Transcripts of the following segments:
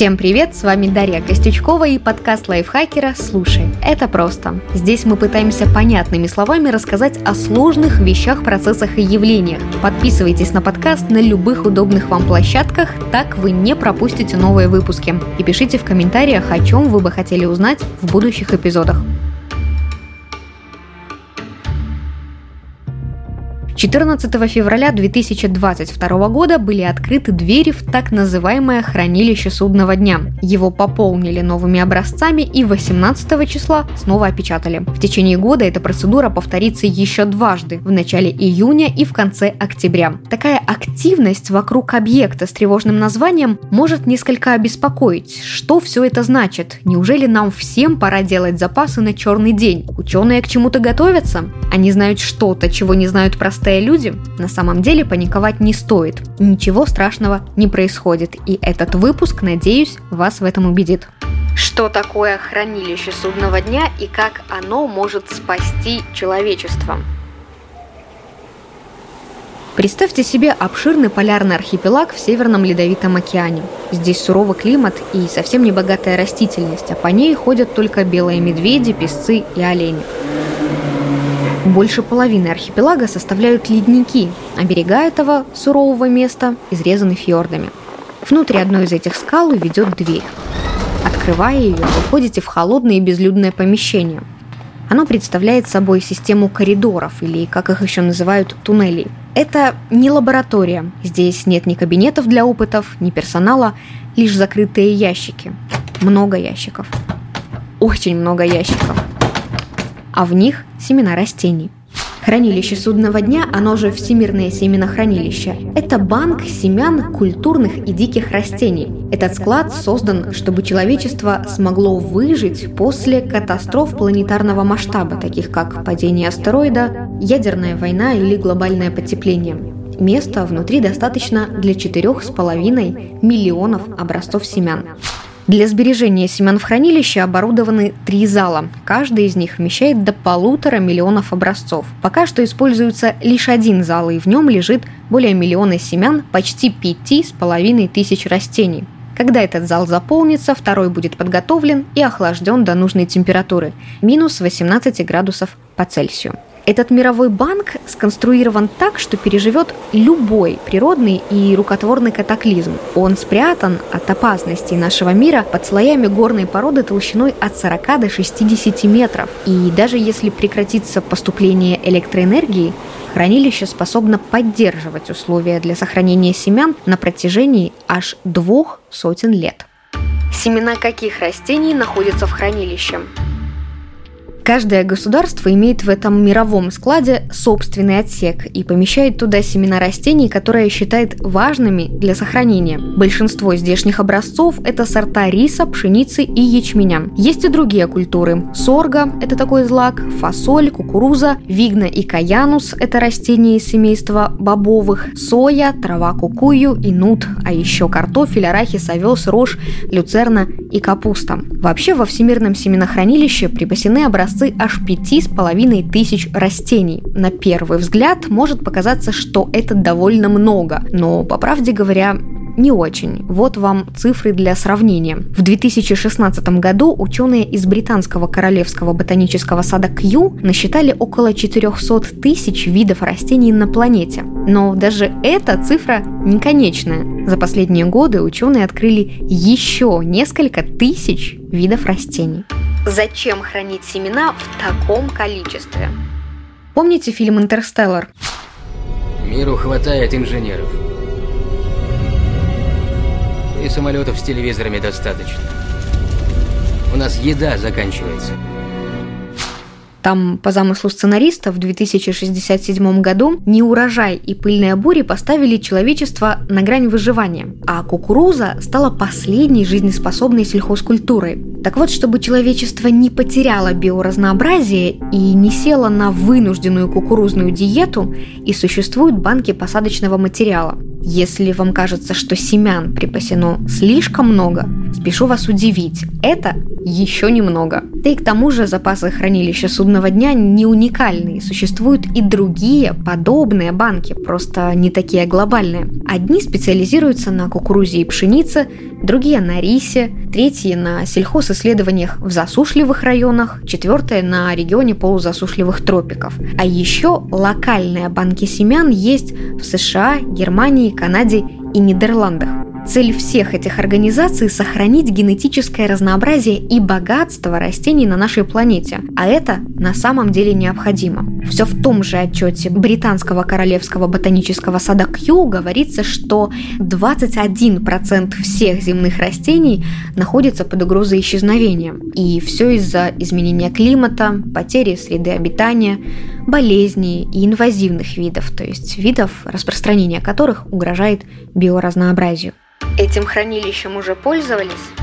Всем привет, с вами Дарья Костючкова и подкаст лайфхакера «Слушай, это просто». Здесь мы пытаемся понятными словами рассказать о сложных вещах, процессах и явлениях. Подписывайтесь на подкаст на любых удобных вам площадках, так вы не пропустите новые выпуски. И пишите в комментариях, о чем вы бы хотели узнать в будущих эпизодах. 14 февраля 2022 года были открыты двери в так называемое хранилище судного дня. Его пополнили новыми образцами и 18 числа снова опечатали. В течение года эта процедура повторится еще дважды, в начале июня и в конце октября. Такая активность вокруг объекта с тревожным названием может несколько обеспокоить. Что все это значит? Неужели нам всем пора делать запасы на черный день? Ученые к чему-то готовятся? Они знают что-то, чего не знают простые простые люди, на самом деле паниковать не стоит. Ничего страшного не происходит, и этот выпуск, надеюсь, вас в этом убедит. Что такое хранилище судного дня и как оно может спасти человечество? Представьте себе обширный полярный архипелаг в Северном Ледовитом океане. Здесь суровый климат и совсем не богатая растительность, а по ней ходят только белые медведи, песцы и олени. Больше половины архипелага составляют ледники, а берега этого сурового места изрезаны фьордами. Внутри одной из этих скал ведет дверь. Открывая ее, вы входите в холодное и безлюдное помещение. Оно представляет собой систему коридоров, или, как их еще называют, туннелей. Это не лаборатория. Здесь нет ни кабинетов для опытов, ни персонала, лишь закрытые ящики. Много ящиков. Очень много ящиков а в них семена растений. Хранилище судного дня, оно же Всемирное семенохранилище, это банк семян культурных и диких растений. Этот склад создан, чтобы человечество смогло выжить после катастроф планетарного масштаба, таких как падение астероида, ядерная война или глобальное потепление. Места внутри достаточно для 4,5 миллионов образцов семян. Для сбережения семян в хранилище оборудованы три зала. Каждый из них вмещает до полутора миллионов образцов. Пока что используется лишь один зал, и в нем лежит более миллиона семян почти пяти с половиной тысяч растений. Когда этот зал заполнится, второй будет подготовлен и охлажден до нужной температуры – минус 18 градусов по Цельсию. Этот мировой банк сконструирован так, что переживет любой природный и рукотворный катаклизм. Он спрятан от опасностей нашего мира под слоями горной породы толщиной от 40 до 60 метров. И даже если прекратится поступление электроэнергии, хранилище способно поддерживать условия для сохранения семян на протяжении аж двух сотен лет. Семена каких растений находятся в хранилище? Каждое государство имеет в этом мировом складе собственный отсек и помещает туда семена растений, которые считает важными для сохранения. Большинство здешних образцов – это сорта риса, пшеницы и ячменя. Есть и другие культуры. Сорга – это такой злак, фасоль, кукуруза, вигна и каянус – это растения из семейства бобовых, соя, трава кукую и нут, а еще картофель, арахис, овес, рожь, люцерна и капуста. Вообще во Всемирном семенохранилище припасены образцы образцы аж пяти с половиной тысяч растений. На первый взгляд может показаться, что это довольно много, но, по правде говоря, не очень. Вот вам цифры для сравнения. В 2016 году ученые из британского королевского ботанического сада Кью насчитали около 400 тысяч видов растений на планете. Но даже эта цифра не конечная. За последние годы ученые открыли еще несколько тысяч видов растений. Зачем хранить семена в таком количестве? Помните фильм «Интерстеллар»? Миру хватает инженеров. И самолетов с телевизорами достаточно. У нас еда заканчивается. Там, по замыслу сценариста, в 2067 году неурожай и пыльная бури поставили человечество на грань выживания, а кукуруза стала последней жизнеспособной сельхозкультурой. Так вот, чтобы человечество не потеряло биоразнообразие и не село на вынужденную кукурузную диету, и существуют банки посадочного материала. Если вам кажется, что семян припасено слишком много, спешу вас удивить, это еще немного. Да и к тому же запасы хранилища судного дня не уникальные, существуют и другие подобные банки, просто не такие глобальные. Одни специализируются на кукурузе и пшенице, другие на рисе, третьи на сельхозисследованиях в засушливых районах, четвертые на регионе полузасушливых тропиков. А еще локальные банки семян есть в США, Германии, Канаде и Нидерландах. Цель всех этих организаций – сохранить генетическое разнообразие и богатство растений на нашей планете, а это на самом деле необходимо. Все в том же отчете Британского королевского ботанического сада Кью говорится, что 21% всех земных растений находится под угрозой исчезновения. И все из-за изменения климата, потери среды обитания, болезней и инвазивных видов, то есть видов, распространения которых угрожает биоразнообразию. Этим хранилищем уже пользовались?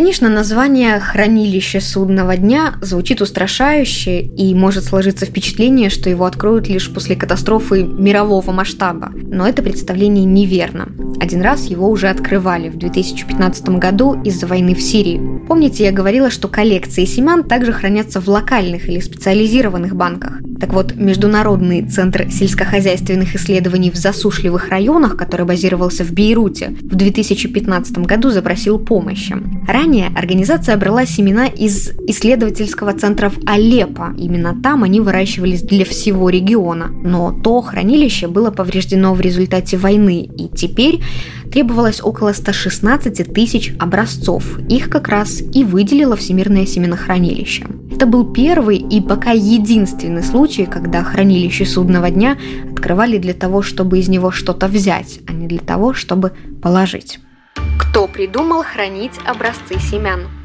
Конечно, название «Хранилище судного дня» звучит устрашающе и может сложиться впечатление, что его откроют лишь после катастрофы мирового масштаба. Но это представление неверно. Один раз его уже открывали в 2015 году из-за войны в Сирии. Помните, я говорила, что коллекции семян также хранятся в локальных или специализированных банках. Так вот, Международный центр сельскохозяйственных исследований в засушливых районах, который базировался в Бейруте, в 2015 году запросил помощи. Ранее организация брала семена из исследовательского центра в Алеппо. Именно там они выращивались для всего региона. Но то хранилище было повреждено в результате войны, и теперь требовалось около 116 тысяч образцов. Их как раз и выделило Всемирное семенохранилище. Это был первый и пока единственный случай, когда хранилище судного дня открывали для того, чтобы из него что-то взять, а не для того, чтобы положить. Кто придумал хранить образцы семян?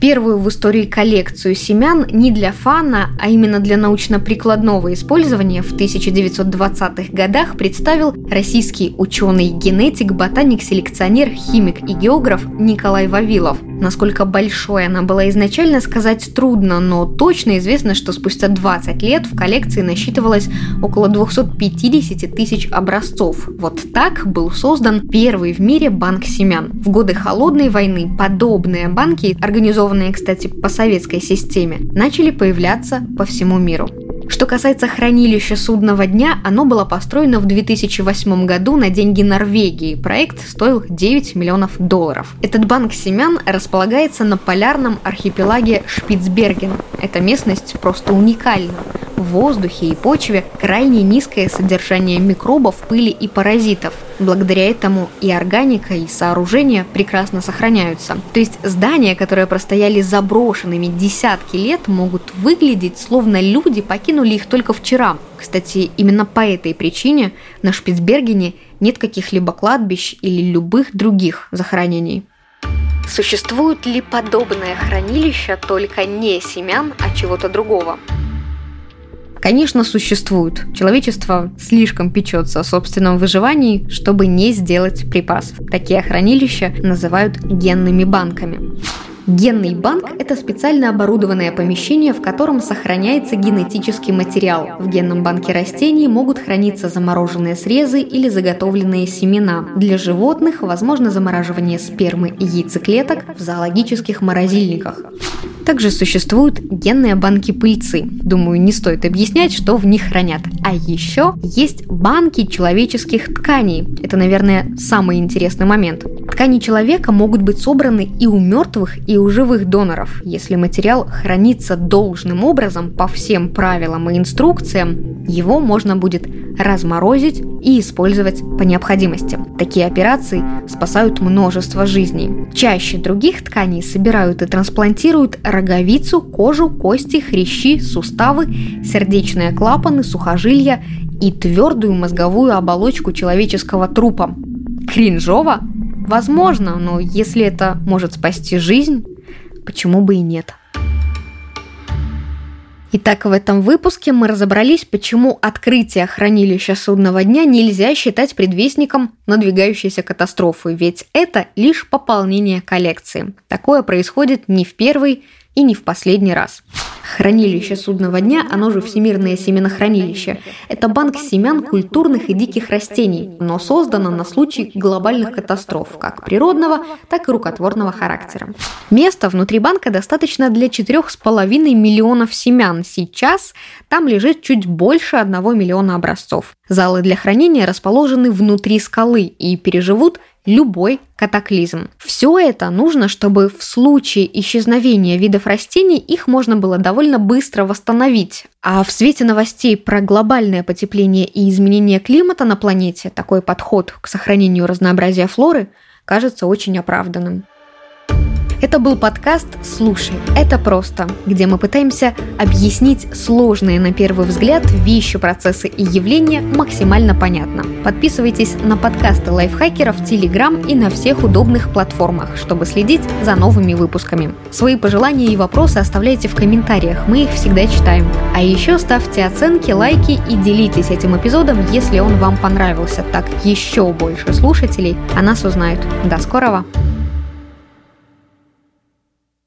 Первую в истории коллекцию семян не для фана, а именно для научно-прикладного использования в 1920-х годах представил российский ученый-генетик, ботаник-селекционер, химик и географ Николай Вавилов. Насколько большой она была изначально, сказать трудно, но точно известно, что спустя 20 лет в коллекции насчитывалось около 250 тысяч образцов. Вот так был создан первый в мире банк семян. В годы Холодной войны подобные банки, организованные, кстати, по советской системе, начали появляться по всему миру. Что касается хранилища судного дня, оно было построено в 2008 году на деньги Норвегии. Проект стоил 9 миллионов долларов. Этот банк семян располагается на полярном архипелаге Шпицберген. Эта местность просто уникальна в воздухе и почве крайне низкое содержание микробов, пыли и паразитов. Благодаря этому и органика, и сооружения прекрасно сохраняются. То есть здания, которые простояли заброшенными десятки лет, могут выглядеть, словно люди покинули их только вчера. Кстати, именно по этой причине на Шпицбергене нет каких-либо кладбищ или любых других захоронений. Существуют ли подобное хранилище только не семян, а чего-то другого? Конечно, существуют. Человечество слишком печется о собственном выживании, чтобы не сделать припасов. Такие хранилища называют генными банками. Генный банк – это специально оборудованное помещение, в котором сохраняется генетический материал. В генном банке растений могут храниться замороженные срезы или заготовленные семена. Для животных возможно замораживание спермы и яйцеклеток в зоологических морозильниках. Также существуют генные банки пыльцы. Думаю, не стоит объяснять, что в них хранят. А еще есть банки человеческих тканей. Это, наверное, самый интересный момент. Ткани человека могут быть собраны и у мертвых, и у живых доноров. Если материал хранится должным образом по всем правилам и инструкциям, его можно будет разморозить и использовать по необходимости. Такие операции спасают множество жизней. Чаще других тканей собирают и трансплантируют роговицу, кожу, кости, хрящи, суставы, сердечные клапаны, сухожилия и твердую мозговую оболочку человеческого трупа. Кринжово? Возможно, но если это может спасти жизнь, почему бы и нет? Итак, в этом выпуске мы разобрались, почему открытие хранилища судного дня нельзя считать предвестником надвигающейся катастрофы, ведь это лишь пополнение коллекции. Такое происходит не в первый и не в последний раз. Хранилище судного дня, оно же Всемирное семенохранилище, это банк семян культурных и диких растений, но создано на случай глобальных катастроф, как природного, так и рукотворного характера. Места внутри банка достаточно для 4,5 миллионов семян. Сейчас там лежит чуть больше 1 миллиона образцов. Залы для хранения расположены внутри скалы и переживут любой катаклизм. Все это нужно, чтобы в случае исчезновения видов растений их можно было довольно быстро восстановить. А в свете новостей про глобальное потепление и изменение климата на планете такой подход к сохранению разнообразия флоры кажется очень оправданным. Это был подкаст «Слушай, это просто», где мы пытаемся объяснить сложные на первый взгляд вещи, процессы и явления максимально понятно. Подписывайтесь на подкасты лайфхакеров Телеграм и на всех удобных платформах, чтобы следить за новыми выпусками. Свои пожелания и вопросы оставляйте в комментариях, мы их всегда читаем. А еще ставьте оценки, лайки и делитесь этим эпизодом, если он вам понравился, так еще больше слушателей о нас узнают. До скорого!